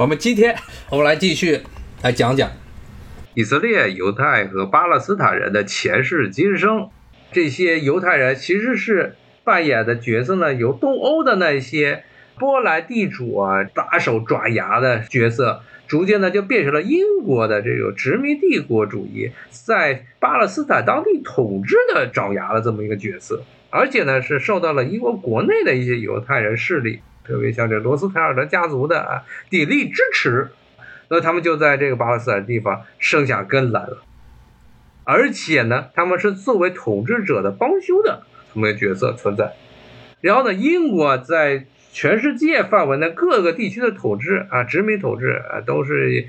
我们今天我们来继续来讲讲以色列犹太和巴勒斯坦人的前世今生。这些犹太人其实是扮演的角色呢，由东欧的那些波兰地主啊打手爪牙的角色，逐渐呢就变成了英国的这个殖民帝国主义在巴勒斯坦当地统治的爪牙的这么一个角色，而且呢是受到了英国国内的一些犹太人势力。特别像这罗斯柴尔德家族的啊鼎力支持，那他们就在这个巴勒斯坦地方生下根来了。而且呢，他们是作为统治者的帮凶的这么一个角色存在。然后呢，英国在全世界范围内各个地区的统治啊，殖民统治啊，都是。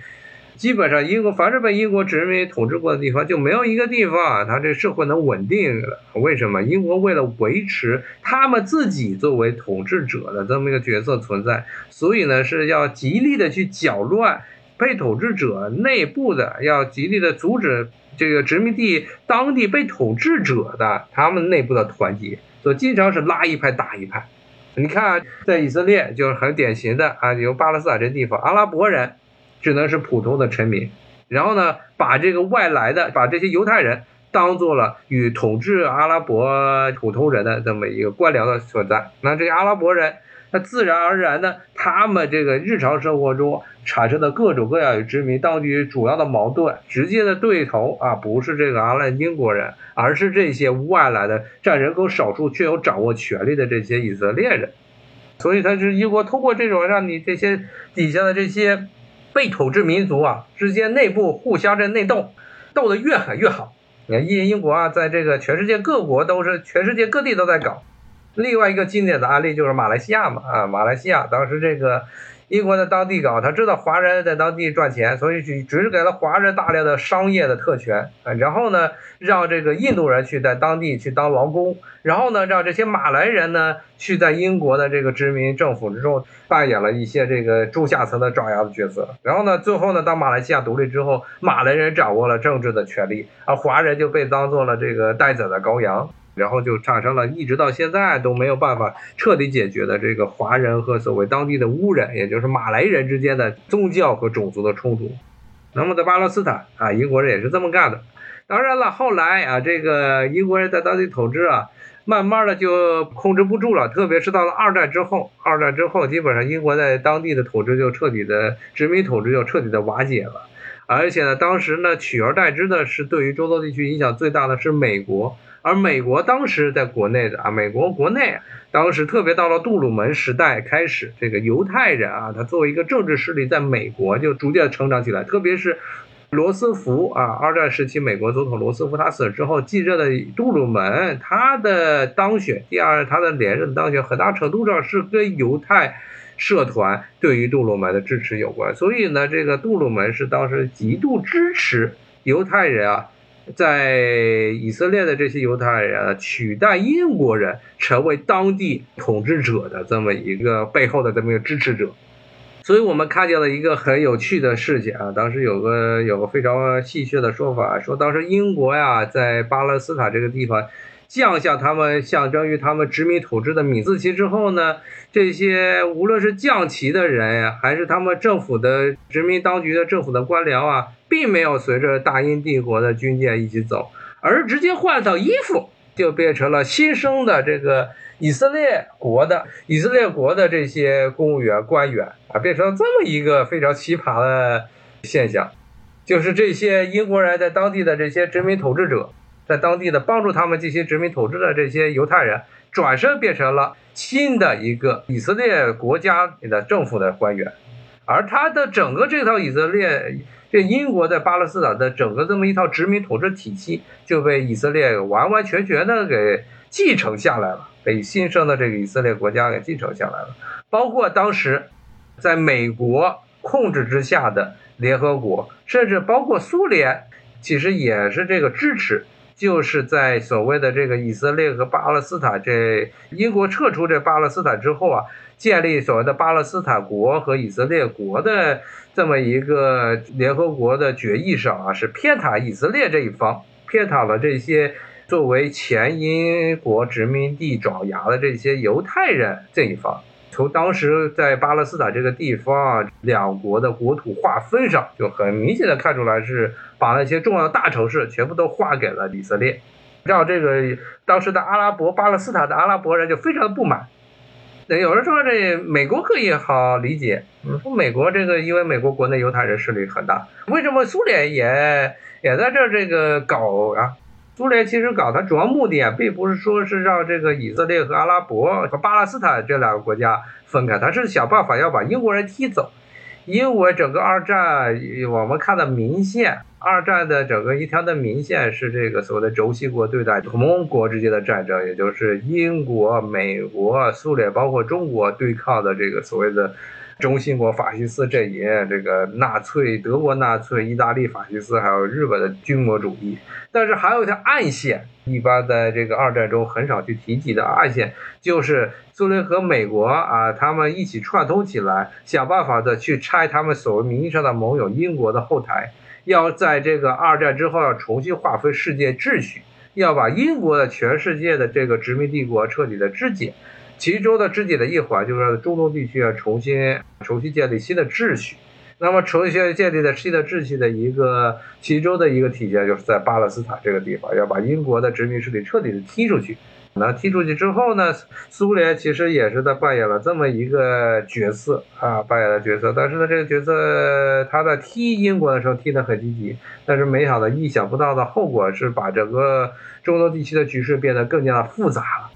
基本上，英国凡是被英国殖民统治过的地方，就没有一个地方它这社会能稳定了。为什么？英国为了维持他们自己作为统治者的这么一个角色存在，所以呢是要极力的去搅乱被统治者内部的，要极力的阻止这个殖民地当地被统治者的他们内部的团结，所以经常是拉一派打一派。你看，在以色列就是很典型的啊，有巴勒斯坦这地方，阿拉伯人。只能是普通的臣民，然后呢，把这个外来的，把这些犹太人当做了与统治阿拉伯普通人的这么一个官僚的存在。那这些阿拉伯人，那自然而然的，他们这个日常生活中产生的各种各样与殖民当局主要的矛盾，直接的对头啊，不是这个阿拉英国人，而是这些外来的占人口少数却有掌握权力的这些以色列人。所以他是英国通过这种让你这些底下的这些。被统治民族啊之间内部互相的内斗，斗得越狠越好。你看英英国啊，在这个全世界各国都是全世界各地都在搞。另外一个经典的案例就是马来西亚嘛啊，马来西亚当时这个。英国在当地搞，他知道华人在当地赚钱，所以只只是给了华人大量的商业的特权啊。然后呢，让这个印度人去在当地去当劳工，然后呢，让这些马来人呢去在英国的这个殖民政府之中扮演了一些这个中下层的爪牙的角色。然后呢，最后呢，当马来西亚独立之后，马来人掌握了政治的权利，而华人就被当做了这个待宰的羔羊。然后就产生了一直到现在都没有办法彻底解决的这个华人和所谓当地的乌人，也就是马来人之间的宗教和种族的冲突。那么在巴勒斯坦啊，英国人也是这么干的。当然了，后来啊，这个英国人在当地统治啊，慢慢的就控制不住了，特别是到了二战之后，二战之后基本上英国在当地的统治就彻底的殖民统治就彻底的瓦解了。而且呢，当时呢，取而代之的是对于中东地区影响最大的是美国。而美国当时在国内的啊，美国国内当时特别到了杜鲁门时代开始，这个犹太人啊，他作为一个政治势力，在美国就逐渐成长起来。特别是罗斯福啊，二战时期美国总统罗斯福他死了之后继任的杜鲁门，他的当选，第二他的连任当选，很大程度上是跟犹太社团对于杜鲁门的支持有关。所以呢，这个杜鲁门是当时极度支持犹太人啊。在以色列的这些犹太人取代英国人成为当地统治者的这么一个背后的这么一个支持者，所以我们看见了一个很有趣的事情啊。当时有个有个非常戏谑的说法，说当时英国呀在巴勒斯坦这个地方。降下他们象征于他们殖民统治的米字旗之后呢，这些无论是降旗的人呀，还是他们政府的殖民当局的政府的官僚啊，并没有随着大英帝国的军舰一起走，而直接换套衣服，就变成了新生的这个以色列国的以色列国的这些公务员官员啊，变成这么一个非常奇葩的现象，就是这些英国人在当地的这些殖民统治者。在当地的帮助他们进行殖民统治的这些犹太人，转身变成了新的一个以色列国家的政府的官员，而他的整个这套以色列，这英国在巴勒斯坦的整个这么一套殖民统治体系，就被以色列完完全全的给继承下来了，被新生的这个以色列国家给继承下来了，包括当时在美国控制之下的联合国，甚至包括苏联，其实也是这个支持。就是在所谓的这个以色列和巴勒斯坦，这英国撤出这巴勒斯坦之后啊，建立所谓的巴勒斯坦国和以色列国的这么一个联合国的决议上啊，是偏袒以色列这一方，偏袒了这些作为前英国殖民地爪牙的这些犹太人这一方。从当时在巴勒斯坦这个地方啊，两国的国土划分上，就很明显的看出来是把那些重要的大城市全部都划给了以色列，让这个当时的阿拉伯巴勒斯坦的阿拉伯人就非常的不满。有人说这美国可以好理解，说美国这个因为美国国内犹太人势力很大，为什么苏联也也在这这个搞啊？苏联其实搞它主要目的啊，并不是说是让这个以色列和阿拉伯和巴勒斯坦这两个国家分开，它是想办法要把英国人踢走。因为整个二战，我们看的明线，二战的整个一条的明线是这个所谓的轴心国对待同盟国之间的战争，也就是英国、美国、苏联，包括中国对抗的这个所谓的。中心国法西斯阵营，这个纳粹、德国纳粹、意大利法西斯，还有日本的军国主义。但是还有一条暗线，一般在这个二战中很少去提及的暗线，就是苏联和美国啊，他们一起串通起来，想办法的去拆他们所谓名义上的盟友英国的后台，要在这个二战之后要重新划分世界秩序，要把英国的全世界的这个殖民帝国彻底的肢解。其中的肢解的一环就是中东地区要重新重新建立新的秩序。那么重新建立的新的秩序的一个其中的一个体现，就是在巴勒斯坦这个地方，要把英国的殖民势力彻底的踢出去。那踢出去之后呢，苏联其实也是在扮演了这么一个角色啊，扮演了角色。但是呢，这个角色他在踢英国的时候踢得很积极，但是没想到意想不到的后果是把整个中东地区的局势变得更加的复杂了。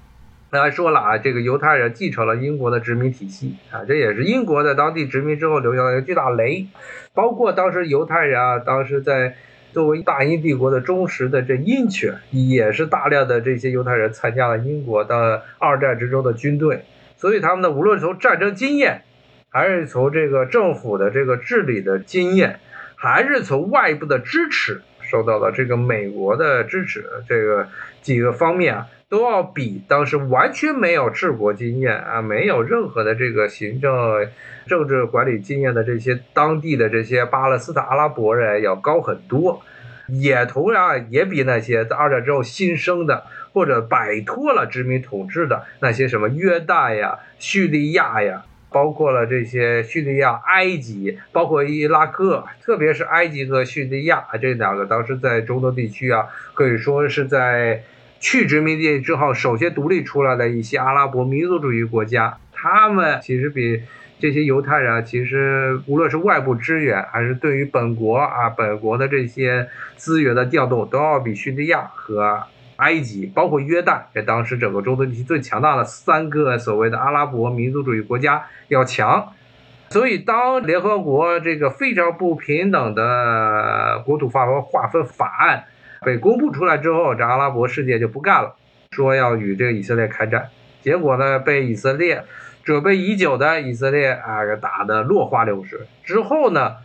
还说了啊，这个犹太人继承了英国的殖民体系啊，这也是英国在当地殖民之后留下的一个巨大雷。包括当时犹太人啊，当时在作为大英帝国的忠实的这鹰犬，也是大量的这些犹太人参加了英国的二战之中的军队。所以他们呢，无论从战争经验，还是从这个政府的这个治理的经验，还是从外部的支持，受到了这个美国的支持，这个几个方面啊。都要比当时完全没有治国经验啊，没有任何的这个行政、政治管理经验的这些当地的这些巴勒斯坦阿拉伯人要高很多，也同样也比那些在二战之后新生的或者摆脱了殖民统治的那些什么约旦呀、叙利亚呀，包括了这些叙利亚、埃及，包括伊拉克，特别是埃及和叙利亚这两个当时在中东地区啊，可以说是在。去殖民地之后，首先独立出来的一些阿拉伯民族主义国家，他们其实比这些犹太人，其实无论是外部支援，还是对于本国啊本国的这些资源的调动，都要比叙利亚和埃及，包括约旦，这当时整个中东地区最强大的三个所谓的阿拉伯民族主义国家要强。所以，当联合国这个非常不平等的国土划分划分法案。被公布出来之后，这阿拉伯世界就不干了，说要与这个以色列开战。结果呢，被以色列准备已久的以色列啊打得落花流水。之后呢，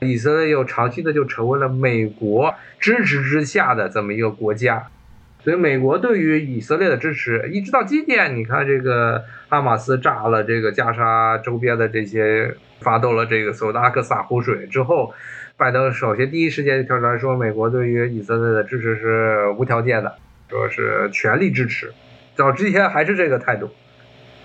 以色列又长期的就成为了美国支持之下的这么一个国家。所以，美国对于以色列的支持，一直到今天，你看这个哈马斯炸了这个加沙周边的这些，发动了这个所谓的阿克萨湖水之后。拜登首先第一时间就跳出来说，美国对于以色列的支持是无条件的，说是全力支持。到之前还是这个态度，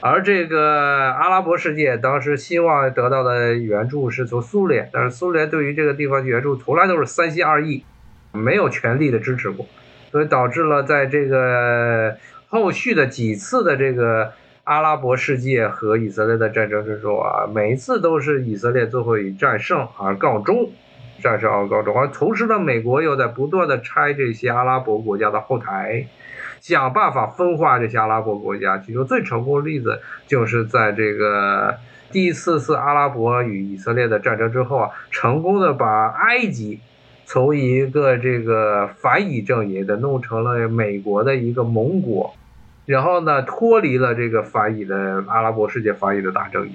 而这个阿拉伯世界当时希望得到的援助是从苏联，但是苏联对于这个地方援助从来都是三心二意，没有全力的支持过，所以导致了在这个后续的几次的这个阿拉伯世界和以色列的战争之中啊，每一次都是以色列最后以战胜而告终。战胜而告终，而同时呢，美国又在不断的拆这些阿拉伯国家的后台，想办法分化这些阿拉伯国家。其中最成功的例子，就是在这个第四次阿拉伯与以色列的战争之后啊，成功的把埃及从一个这个反以阵营的弄成了美国的一个盟国，然后呢，脱离了这个反以的阿拉伯世界反以的大阵营。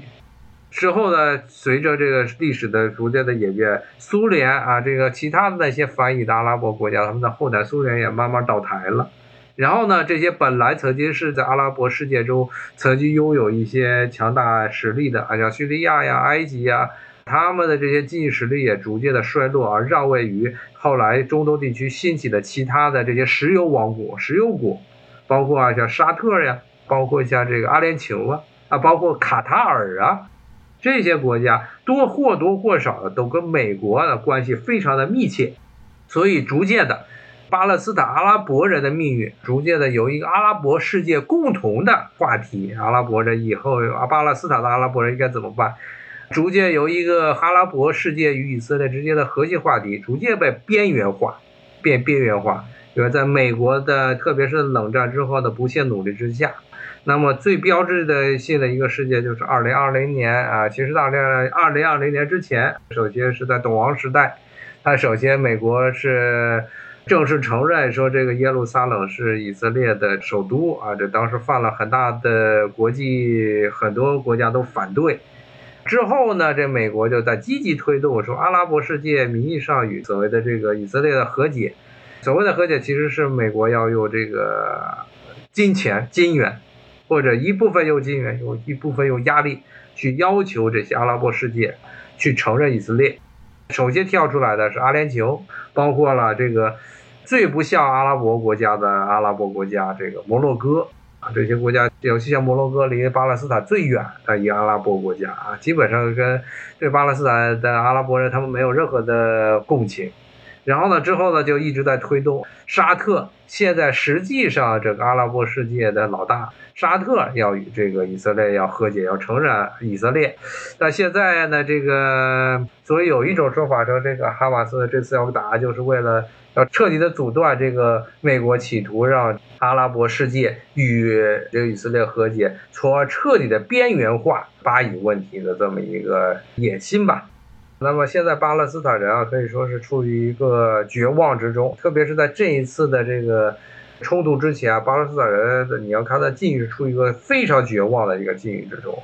之后呢，随着这个历史的逐渐的演变，苏联啊，这个其他的那些反以的阿拉伯国家，他们的后台苏联也慢慢倒台了。然后呢，这些本来曾经是在阿拉伯世界中曾经拥有一些强大实力的，啊，像叙利亚呀、埃及呀，他们的这些经济实力也逐渐的衰落，而让位于后来中东地区兴起的其他的这些石油王国、石油国，包括啊像沙特呀，包括像这个阿联酋啊。啊，包括卡塔尔啊，这些国家多或多或少的都跟美国的关系非常的密切，所以逐渐的。巴勒斯坦阿拉伯人的命运逐渐的由一个阿拉伯世界共同的话题，阿拉伯人以后啊，巴勒斯坦的阿拉伯人应该怎么办？逐渐由一个阿拉伯世界与以色列之间的核心话题，逐渐被边缘化，变边缘化。就是在美国的，特别是冷战之后的不懈努力之下，那么最标志的性的一个事件就是二零二零年啊，其实二零二零二零年之前，首先是在懂王时代，他首先美国是。正式承认说这个耶路撒冷是以色列的首都啊，这当时犯了很大的国际很多国家都反对。之后呢，这美国就在积极推动说阿拉伯世界名义上与所谓的这个以色列的和解。所谓的和解其实是美国要用这个金钱金元，或者一部分用金元，有一部分用压力去要求这些阿拉伯世界去承认以色列。首先跳出来的是阿联酋，包括了这个。最不像阿拉伯国家的阿拉伯国家，这个摩洛哥啊，这些国家，尤其像摩洛哥离巴勒斯坦最远的一个阿拉伯国家啊，基本上跟对巴勒斯坦的阿拉伯人他们没有任何的共情。然后呢，之后呢，就一直在推动沙特。现在实际上，这个阿拉伯世界的老大沙特要与这个以色列要和解，要承认以色列。那现在呢，这个所以有一种说法说，这个哈马斯这次要打，就是为了要彻底的阻断这个美国企图让阿拉伯世界与这个以色列和解，从而彻底的边缘化巴以问题的这么一个野心吧。那么现在巴勒斯坦人啊，可以说是处于一个绝望之中，特别是在这一次的这个冲突之前啊，巴勒斯坦人你要看他境遇是处于一个非常绝望的一个境遇之中。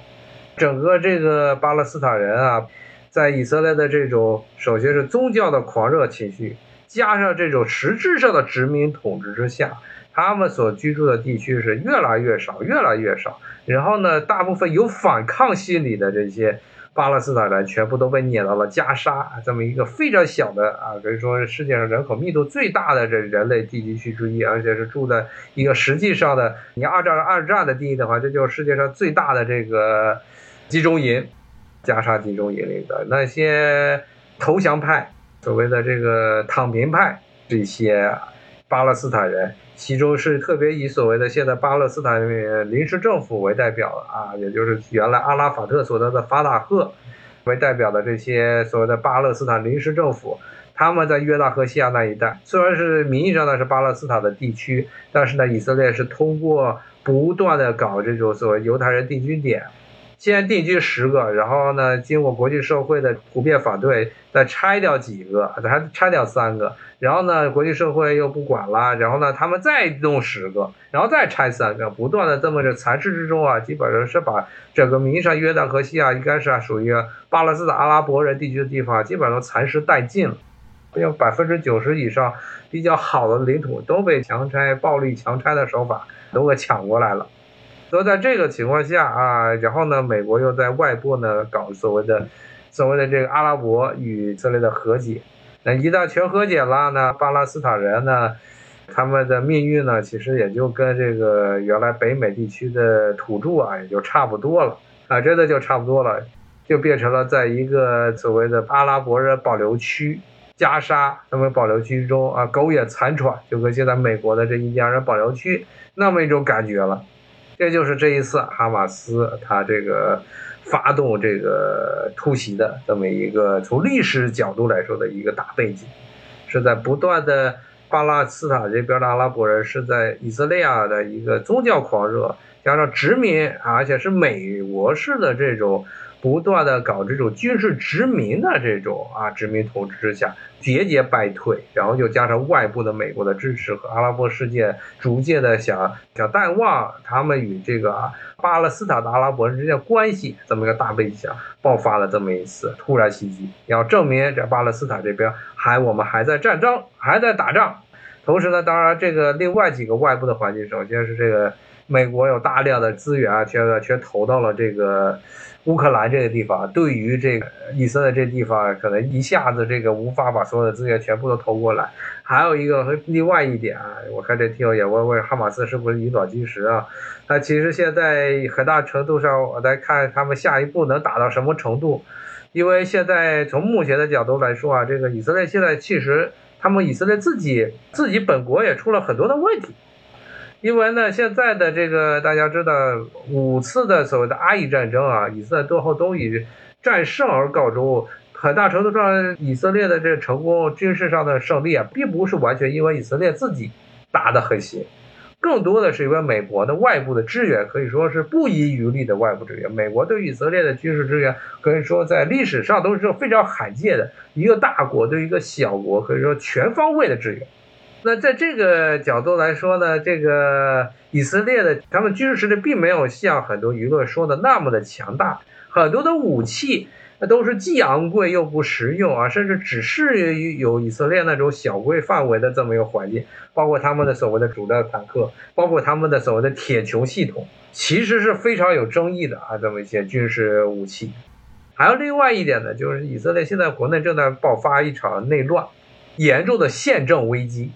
整个这个巴勒斯坦人啊，在以色列的这种首先是宗教的狂热情绪，加上这种实质上的殖民统治之下，他们所居住的地区是越来越少，越来越少。然后呢，大部分有反抗心理的这些。巴勒斯坦人全部都被撵到了加沙这么一个非常小的啊，可以说是世界上人口密度最大的这人类地区之一，而且是住在一个实际上的，你二战二战的定义的话，这就是世界上最大的这个集中营，加沙集中营里的那些投降派，所谓的这个躺平派这些巴勒斯坦人。其中是特别以所谓的现在巴勒斯坦临时政府为代表的啊，也就是原来阿拉法特所在的法塔赫为代表的这些所谓的巴勒斯坦临时政府，他们在约旦河西岸那一带，虽然是名义上呢是巴勒斯坦的地区，但是呢，以色列是通过不断的搞这种所谓犹太人定居点。先定居十个，然后呢，经过国际社会的普遍反对，再拆掉几个，还拆掉三个，然后呢，国际社会又不管了，然后呢，他们再弄十个，然后再拆三个，不断的这么着蚕食之中啊，基本上是把整个名义上约旦河西啊，应该是啊属于巴勒斯坦阿拉伯人地区的地方，基本上都蚕食殆尽了，有百分之九十以上比较好的领土都被强拆、暴力强拆的手法都给抢过来了。所以在这个情况下啊，然后呢，美国又在外部呢搞所谓的所谓的这个阿拉伯与以色列的和解。那一旦全和解了呢，巴勒斯坦人呢，他们的命运呢，其实也就跟这个原来北美地区的土著啊，也就差不多了啊，真的就差不多了，就变成了在一个所谓的阿拉伯人保留区加沙他们保留区中啊，苟延残喘，就跟现在美国的这印第安人保留区那么一种感觉了。这就是这一次哈马斯他这个发动这个突袭的这么一个从历史角度来说的一个大背景，是在不断的巴勒斯坦这边的阿拉伯人是在以色列的一个宗教狂热，加上殖民，而且是美国式的这种。不断的搞这种军事殖民的这种啊殖民统治之下节节败退，然后又加上外部的美国的支持和阿拉伯世界逐渐的想想淡忘他们与这个巴勒斯坦的阿拉伯人之间关系这么一个大背景下爆发了这么一次突然袭击，要证明这巴勒斯坦这边还我们还在战争还在打仗，同时呢，当然这个另外几个外部的环境，首先是这个。美国有大量的资源啊，全全投到了这个乌克兰这个地方。对于这个以色列这地方，可能一下子这个无法把所有的资源全部都投过来。还有一个和另外一点啊，我看这听友也问问哈马斯是不是以卵击石啊？那其实现在很大程度上，我在看他们下一步能打到什么程度。因为现在从目前的角度来说啊，这个以色列现在其实他们以色列自己自己本国也出了很多的问题。因为呢，现在的这个大家知道，五次的所谓的阿以战争啊，以色列最后都以战胜而告终。很大程度上，以色列的这成功军事上的胜利啊，并不是完全因为以色列自己打得很行，更多的是因为美国的外部的支援，可以说是不遗余力的外部支援。美国对以色列的军事支援，可以说在历史上都是非常罕见的，一个大国对一个小国，可以说全方位的支援。那在这个角度来说呢，这个以色列的他们军事实力并没有像很多舆论说的那么的强大，很多的武器那都是既昂贵又不实用啊，甚至只适用于有以色列那种小规范围的这么一个环境，包括他们的所谓的主战坦克，包括他们的所谓的铁穹系统，其实是非常有争议的啊，这么一些军事武器。还有另外一点呢，就是以色列现在国内正在爆发一场内乱，严重的宪政危机。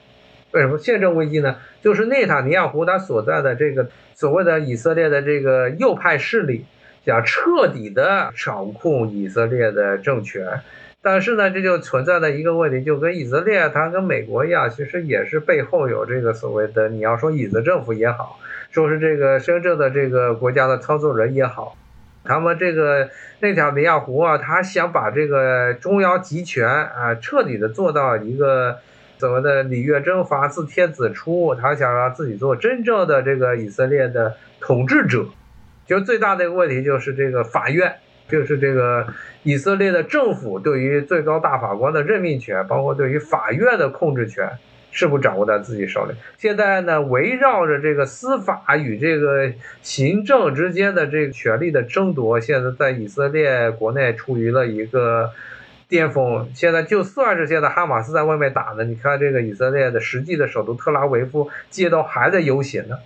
为什么宪政危机呢？就是内塔尼亚胡他所在的这个所谓的以色列的这个右派势力，想彻底的掌控以色列的政权，但是呢，这就存在的一个问题，就跟以色列它跟美国一样，其实也是背后有这个所谓的你要说椅子政府也好，说是这个真正的这个国家的操作人也好，他们这个内塔尼亚胡啊，他想把这个中央集权啊彻底的做到一个。怎么的礼乐征伐自天子出，他想让自己做真正的这个以色列的统治者。就最大的一个问题就是这个法院，就是这个以色列的政府对于最高大法官的任命权，包括对于法院的控制权，是不掌握在自己手里。现在呢，围绕着这个司法与这个行政之间的这个权力的争夺，现在在以色列国内处于了一个。巅峰现在就算是现在哈马斯在外面打呢，你看这个以色列的实际的首都特拉维夫街道还在游行呢，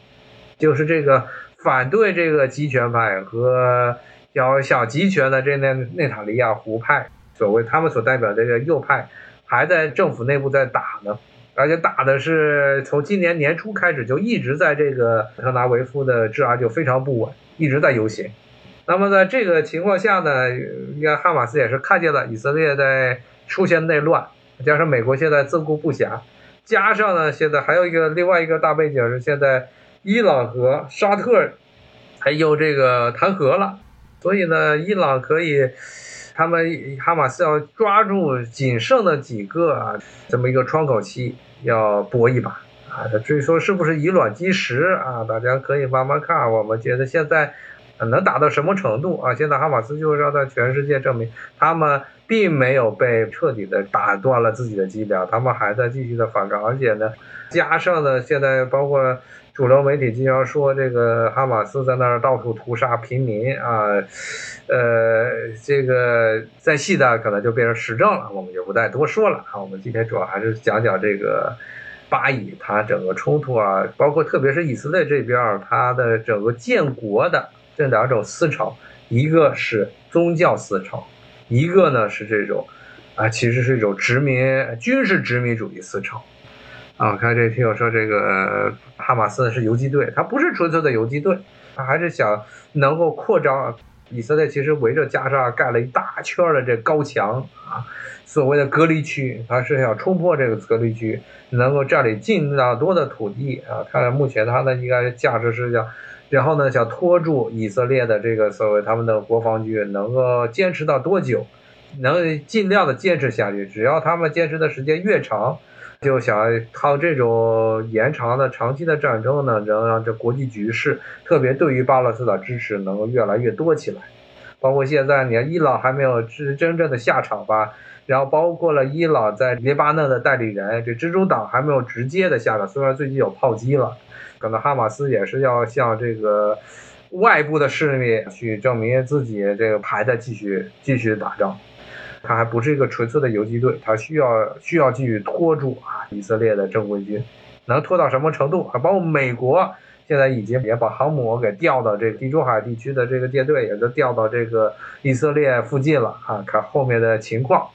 就是这个反对这个集权派和要想集权的这内内塔尼亚胡派，所谓他们所代表的这个右派，还在政府内部在打呢，而且打的是从今年年初开始就一直在这个特拉维夫的治安就非常不稳，一直在游行。那么在这个情况下呢，应该哈马斯也是看见了以色列在出现内乱，加上美国现在自顾不暇，加上呢现在还有一个另外一个大背景是现在伊朗和沙特还有这个谈和了，所以呢伊朗可以，他们哈马斯要抓住仅剩的几个啊这么一个窗口期要搏一把啊，至于说是不是以卵击石啊，大家可以慢慢看，我们觉得现在。能打到什么程度啊？现在哈马斯就是要在全世界证明，他们并没有被彻底的打断了自己的脊梁，他们还在继续的反抗，而且呢，加上呢，现在包括主流媒体经常说这个哈马斯在那儿到处屠杀平民啊，呃，这个在细的可能就变成实证了，我们就不再多说了啊。我们今天主要还是讲讲这个巴以它整个冲突啊，包括特别是以色列这边它的整个建国的。这两种思潮，一个是宗教思潮，一个呢是这种，啊，其实是一种殖民军事殖民主义思潮。啊，看这听友说这个哈马斯是游击队，他不是纯粹的游击队，他还是想能够扩张。以色列其实围着加沙盖了一大圈的这高墙啊，所谓的隔离区，他是想冲破这个隔离区，能够占领尽量多的土地啊。看来目前他的应该价值是叫。然后呢，想拖住以色列的这个所谓他们的国防军能够坚持到多久，能尽量的坚持下去。只要他们坚持的时间越长，就想靠这种延长的长期的战争呢，能让这国际局势，特别对于巴勒斯坦支持能够越来越多起来。包括现在，你看伊朗还没有真真正的下场吧？然后包括了伊朗在黎巴嫩的代理人，这蜘蛛党还没有直接的下场，虽然最近有炮击了。可能哈马斯也是要向这个外部的势力去证明自己这个还在继续继续打仗，他还不是一个纯粹的游击队，他需要需要继续拖住啊以色列的正规军，能拖到什么程度啊？包括美国现在已经也把航母给调到这个地中海地区的这个舰队也都调到这个以色列附近了啊，看后面的情况。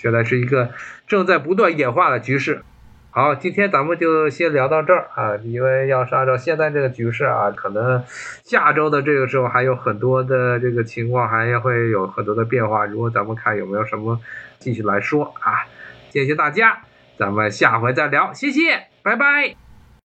现在是一个正在不断演化的局势。好，今天咱们就先聊到这儿啊，因为要是按照现在这个局势啊，可能下周的这个时候还有很多的这个情况，还会有很多的变化。如果咱们看有没有什么继续来说啊，谢谢大家，咱们下回再聊，谢谢，拜拜。